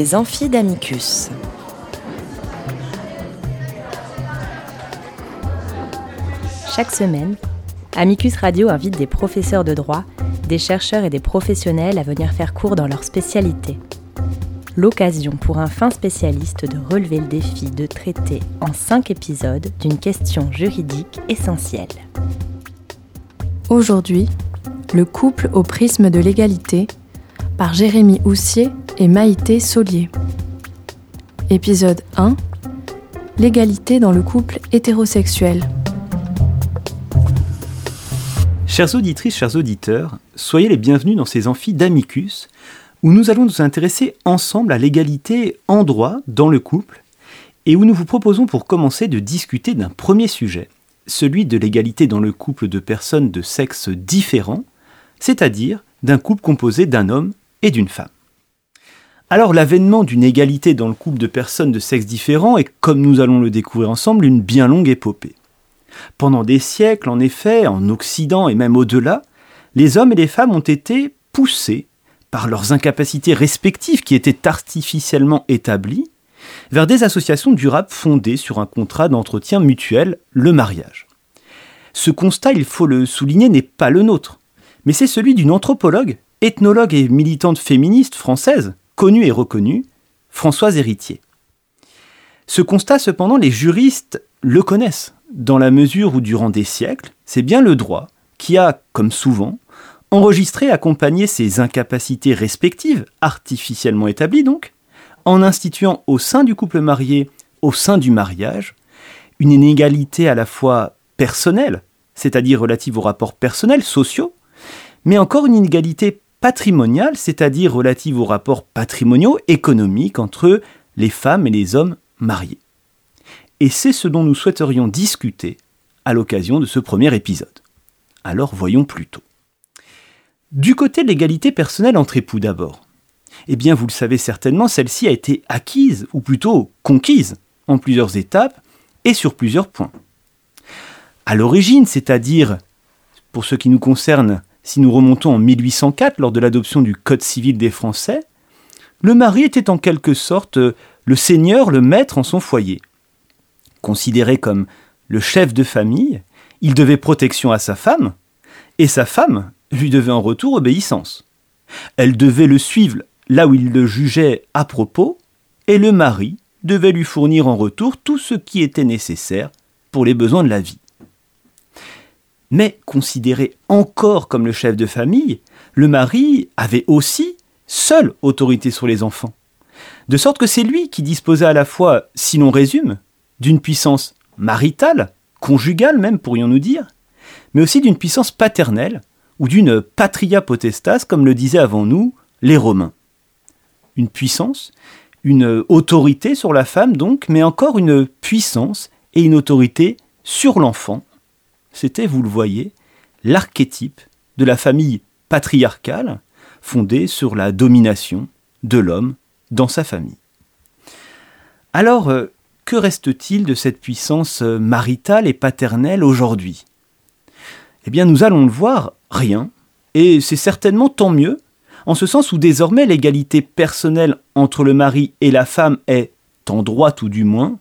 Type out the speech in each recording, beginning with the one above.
Les amphis d'Amicus. Chaque semaine, Amicus Radio invite des professeurs de droit, des chercheurs et des professionnels à venir faire cours dans leur spécialité. L'occasion pour un fin spécialiste de relever le défi de traiter en cinq épisodes d'une question juridique essentielle. Aujourd'hui, le couple au prisme de l'égalité par Jérémy Houssier et Maïté Solier. Épisode 1 L'égalité dans le couple hétérosexuel. Chères auditrices, chers auditeurs, soyez les bienvenus dans ces amphis d'Amicus, où nous allons nous intéresser ensemble à l'égalité en droit dans le couple, et où nous vous proposons pour commencer de discuter d'un premier sujet, celui de l'égalité dans le couple de personnes de sexe différent, c'est-à-dire d'un couple composé d'un homme et d'une femme. Alors l'avènement d'une égalité dans le couple de personnes de sexe différent est, comme nous allons le découvrir ensemble, une bien longue épopée. Pendant des siècles, en effet, en Occident et même au-delà, les hommes et les femmes ont été poussés par leurs incapacités respectives qui étaient artificiellement établies vers des associations durables fondées sur un contrat d'entretien mutuel, le mariage. Ce constat, il faut le souligner, n'est pas le nôtre, mais c'est celui d'une anthropologue, ethnologue et militante féministe française, connue et reconnue, Françoise Héritier. Ce constat, cependant, les juristes le connaissent, dans la mesure où, durant des siècles, c'est bien le droit qui a, comme souvent, enregistré et accompagné ces incapacités respectives, artificiellement établies donc, en instituant au sein du couple marié, au sein du mariage, une inégalité à la fois personnelle, c'est-à-dire relative aux rapports personnels, sociaux, mais encore une inégalité patrimoniale, c'est-à-dire relative aux rapports patrimoniaux, économiques entre les femmes et les hommes mariés. Et c'est ce dont nous souhaiterions discuter à l'occasion de ce premier épisode. Alors voyons plutôt. Du côté de l'égalité personnelle entre époux d'abord. Eh bien, vous le savez certainement, celle-ci a été acquise, ou plutôt conquise, en plusieurs étapes et sur plusieurs points. À l'origine, c'est-à-dire, pour ce qui nous concerne, si nous remontons en 1804 lors de l'adoption du Code civil des Français, le mari était en quelque sorte le seigneur, le maître en son foyer. Considéré comme le chef de famille, il devait protection à sa femme, et sa femme lui devait en retour obéissance. Elle devait le suivre là où il le jugeait à propos, et le mari devait lui fournir en retour tout ce qui était nécessaire pour les besoins de la vie. Mais considéré encore comme le chef de famille, le mari avait aussi seule autorité sur les enfants. De sorte que c'est lui qui disposait à la fois, si l'on résume, d'une puissance maritale, conjugale même pourrions-nous dire, mais aussi d'une puissance paternelle, ou d'une patria potestas, comme le disaient avant nous les Romains. Une puissance, une autorité sur la femme donc, mais encore une puissance et une autorité sur l'enfant, c'était, vous le voyez, l'archétype de la famille patriarcale fondée sur la domination de l'homme dans sa famille. Alors, euh, que reste-t-il de cette puissance euh, maritale et paternelle aujourd'hui? Eh bien, nous allons le voir, rien, et c'est certainement tant mieux, en ce sens où désormais l'égalité personnelle entre le mari et la femme est, en droit ou du moins,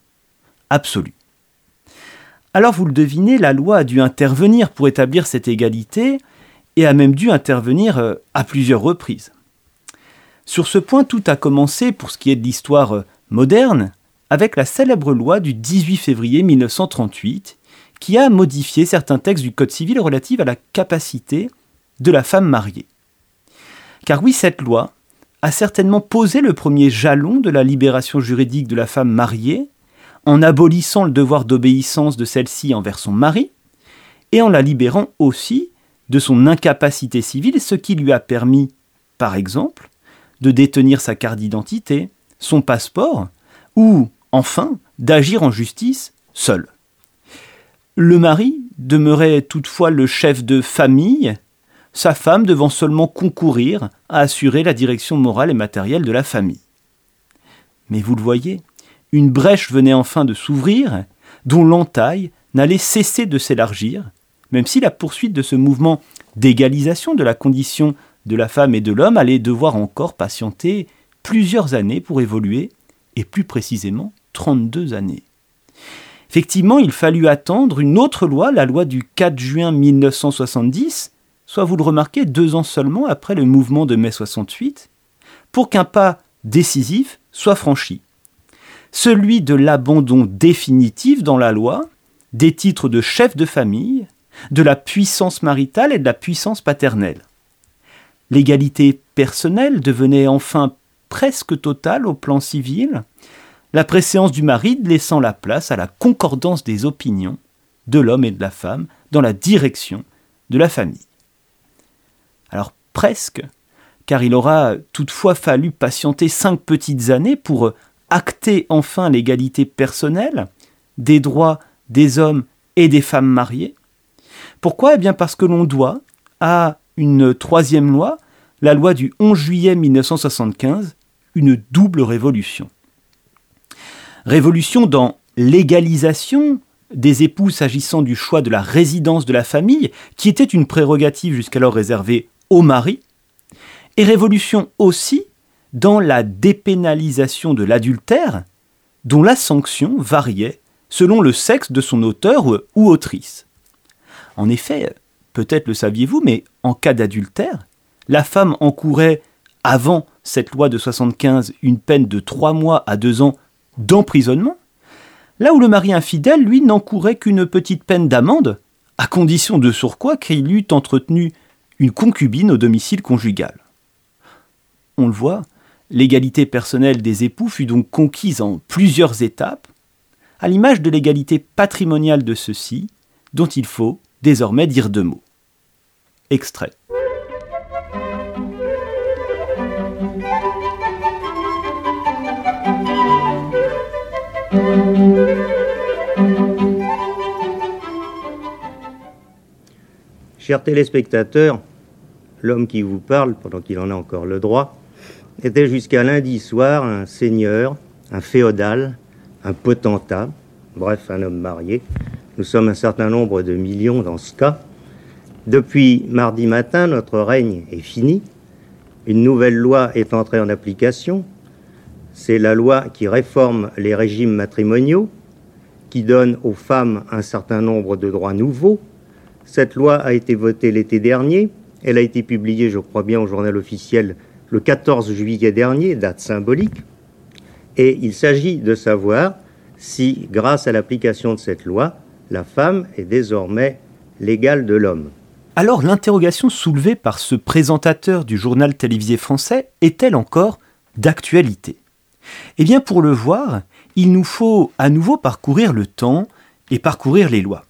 absolue. Alors vous le devinez, la loi a dû intervenir pour établir cette égalité et a même dû intervenir euh, à plusieurs reprises. Sur ce point, tout a commencé, pour ce qui est de l'histoire euh, moderne, avec la célèbre loi du 18 février 1938, qui a modifié certains textes du Code civil relatifs à la capacité de la femme mariée. Car oui, cette loi a certainement posé le premier jalon de la libération juridique de la femme mariée, en abolissant le devoir d'obéissance de celle-ci envers son mari, et en la libérant aussi de son incapacité civile, ce qui lui a permis, par exemple, de détenir sa carte d'identité, son passeport, ou, enfin, d'agir en justice seul. Le mari demeurait toutefois le chef de famille, sa femme devant seulement concourir à assurer la direction morale et matérielle de la famille. Mais vous le voyez, une brèche venait enfin de s'ouvrir, dont l'entaille n'allait cesser de s'élargir, même si la poursuite de ce mouvement d'égalisation de la condition de la femme et de l'homme allait devoir encore patienter plusieurs années pour évoluer, et plus précisément 32 années. Effectivement, il fallut attendre une autre loi, la loi du 4 juin 1970, soit vous le remarquez, deux ans seulement après le mouvement de mai 68, pour qu'un pas décisif soit franchi. Celui de l'abandon définitif dans la loi des titres de chef de famille, de la puissance maritale et de la puissance paternelle. L'égalité personnelle devenait enfin presque totale au plan civil, la préséance du mari laissant la place à la concordance des opinions de l'homme et de la femme dans la direction de la famille. Alors presque, car il aura toutefois fallu patienter cinq petites années pour acter enfin l'égalité personnelle des droits des hommes et des femmes mariées. Pourquoi? Eh bien parce que l'on doit à une troisième loi, la loi du 11 juillet 1975, une double révolution. Révolution dans l'égalisation des époux s'agissant du choix de la résidence de la famille, qui était une prérogative jusqu'alors réservée au mari, et révolution aussi dans la dépénalisation de l'adultère, dont la sanction variait selon le sexe de son auteur ou autrice. En effet, peut-être le saviez-vous, mais en cas d'adultère, la femme encourait, avant cette loi de 75, une peine de trois mois à deux ans d'emprisonnement, là où le mari infidèle, lui, n'encourait qu'une petite peine d'amende, à condition de surcroît qu'il eût entretenu une concubine au domicile conjugal. On le voit, l'égalité personnelle des époux fut donc conquise en plusieurs étapes, à l'image de l'égalité patrimoniale de ceux-ci, dont il faut désormais dire deux mots. Extrait. Chers téléspectateurs, l'homme qui vous parle, pendant qu'il en a encore le droit, était jusqu'à lundi soir un seigneur, un féodal, un potentat, bref, un homme marié. Nous sommes un certain nombre de millions dans ce cas. Depuis mardi matin, notre règne est fini. Une nouvelle loi est entrée en application. C'est la loi qui réforme les régimes matrimoniaux, qui donne aux femmes un certain nombre de droits nouveaux, cette loi a été votée l'été dernier. Elle a été publiée, je crois bien, au journal officiel le 14 juillet dernier, date symbolique. Et il s'agit de savoir si, grâce à l'application de cette loi, la femme est désormais l'égale de l'homme. Alors l'interrogation soulevée par ce présentateur du journal télévisé français est-elle encore d'actualité? Eh bien pour le voir, il nous faut à nouveau parcourir le temps et parcourir les lois.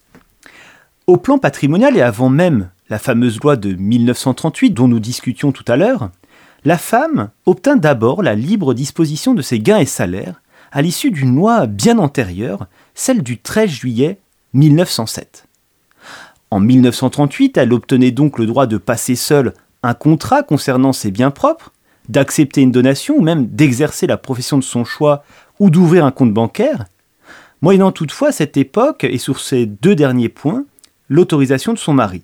Au plan patrimonial et avant même la fameuse loi de 1938 dont nous discutions tout à l'heure, la femme obtint d'abord la libre disposition de ses gains et salaires à l'issue d'une loi bien antérieure, celle du 13 juillet 1907. En 1938, elle obtenait donc le droit de passer seule un contrat concernant ses biens propres, d'accepter une donation ou même d'exercer la profession de son choix ou d'ouvrir un compte bancaire, moyennant toutefois à cette époque, et sur ces deux derniers points, l'autorisation de son mari.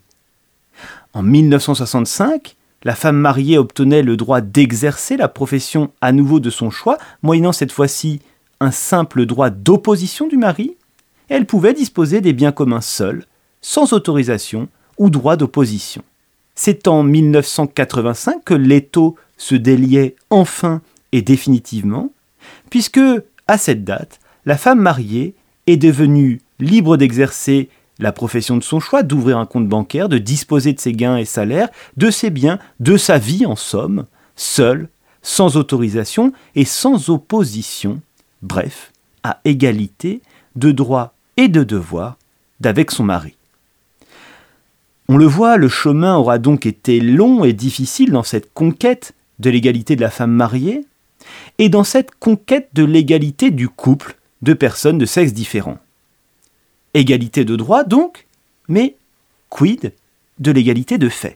En 1965, la femme mariée obtenait le droit d'exercer la profession à nouveau de son choix, moyennant cette fois-ci un simple droit d'opposition du mari. elle pouvait disposer des biens communs seule, sans autorisation ou droit d'opposition. C'est en 1985 que l'étau se déliait enfin et définitivement, puisque, à cette date, la femme mariée est devenue libre d'exercer la profession de son choix, d'ouvrir un compte bancaire, de disposer de ses gains et salaires, de ses biens, de sa vie en somme, seule, sans autorisation et sans opposition, bref, à égalité de droits et de devoirs d'avec son mari. On le voit, le chemin aura donc été long et difficile dans cette conquête de l'égalité de la femme mariée et dans cette conquête de l'égalité du couple de personnes de sexe différents. Égalité de droit donc, mais quid de l'égalité de fait?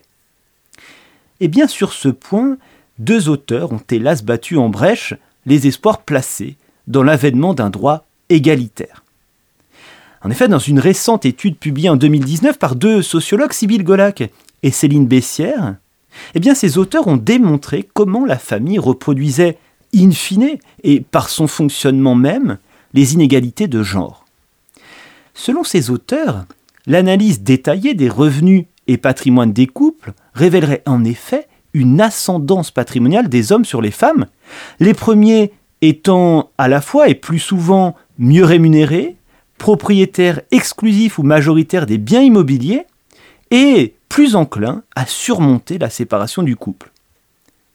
Et bien sur ce point, deux auteurs ont hélas battu en brèche les espoirs placés dans l'avènement d'un droit égalitaire. En effet, dans une récente étude publiée en 2019 par deux sociologues, Sybille Golac et Céline Bessière, eh bien, ces auteurs ont démontré comment la famille reproduisait in fine, et par son fonctionnement même, les inégalités de genre. Selon ces auteurs, l'analyse détaillée des revenus et patrimoine des couples révélerait en effet une ascendance patrimoniale des hommes sur les femmes, les premiers étant à la fois et plus souvent mieux rémunérés, propriétaires exclusifs ou majoritaires des biens immobiliers, et plus enclins à surmonter la séparation du couple.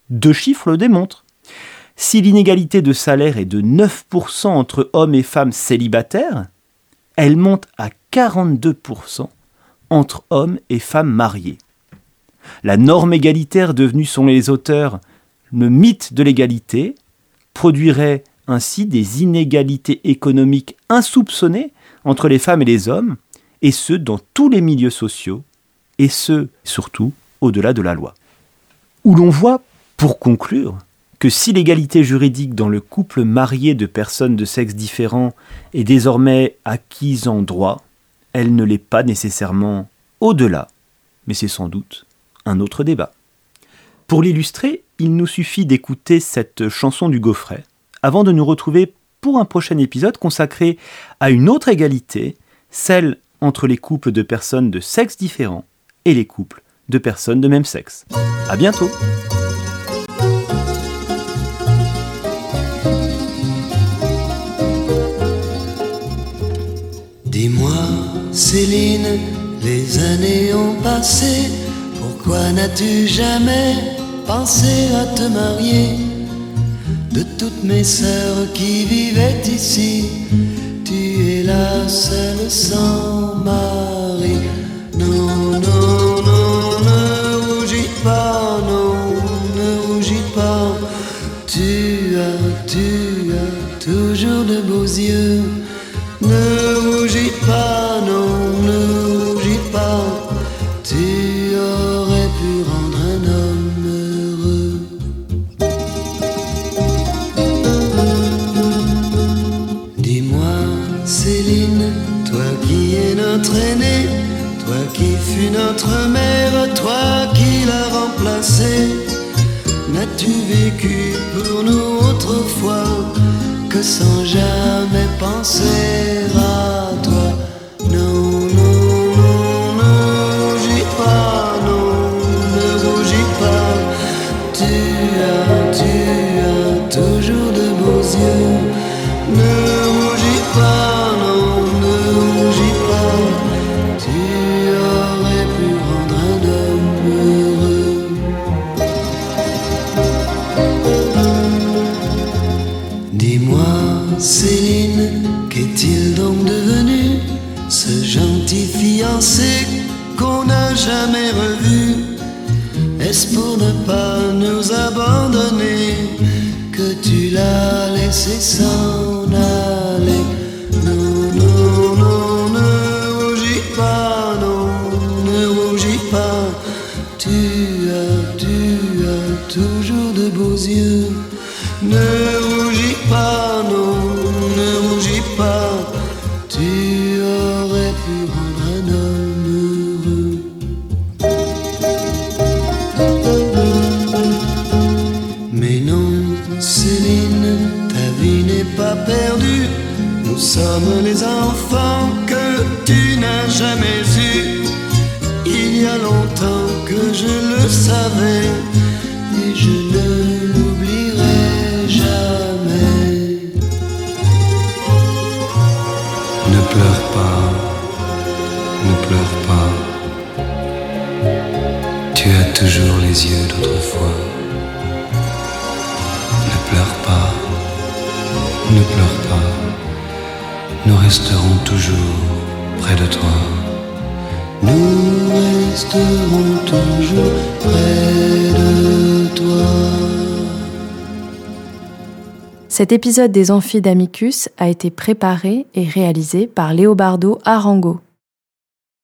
Deux chiffres le démontrent. Si l'inégalité de salaire est de 9% entre hommes et femmes célibataires, elle monte à 42% entre hommes et femmes mariés. La norme égalitaire devenue, selon les auteurs, le mythe de l'égalité, produirait ainsi des inégalités économiques insoupçonnées entre les femmes et les hommes, et ce dans tous les milieux sociaux, et ce surtout au-delà de la loi. Où l'on voit, pour conclure, que si l'égalité juridique dans le couple marié de personnes de sexe différent est désormais acquise en droit, elle ne l'est pas nécessairement au-delà, mais c'est sans doute un autre débat. Pour l'illustrer, il nous suffit d'écouter cette chanson du Gaufret, avant de nous retrouver pour un prochain épisode consacré à une autre égalité, celle entre les couples de personnes de sexe différents et les couples de personnes de même sexe. À bientôt! Céline, les années ont passé, pourquoi n'as-tu jamais pensé à te marier? De toutes mes sœurs qui vivaient ici, tu es la seule sans mari. Non, non, fus notre mère, toi qui l'as remplacée, n'as-tu vécu pour nous autrefois que sans jamais penser Ne rougis pas, non, ne rougis pas. Tu aurais pu rendre un homme heureux. Mais non, Céline, ta vie n'est pas perdue. Nous sommes les enfants que tu n'as jamais eus. Il y a longtemps que je le savais et je ne Ne pleure pas, ne pleure pas. Tu as toujours les yeux d'autrefois. Ne pleure pas, ne pleure pas. Nous resterons toujours près de toi. Nous resterons toujours près de toi. Cet épisode des Amphis d'Amicus a été préparé et réalisé par Léobardo Arango.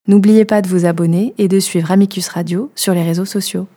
N'oubliez pas de vous abonner et de suivre Amicus Radio sur les réseaux sociaux.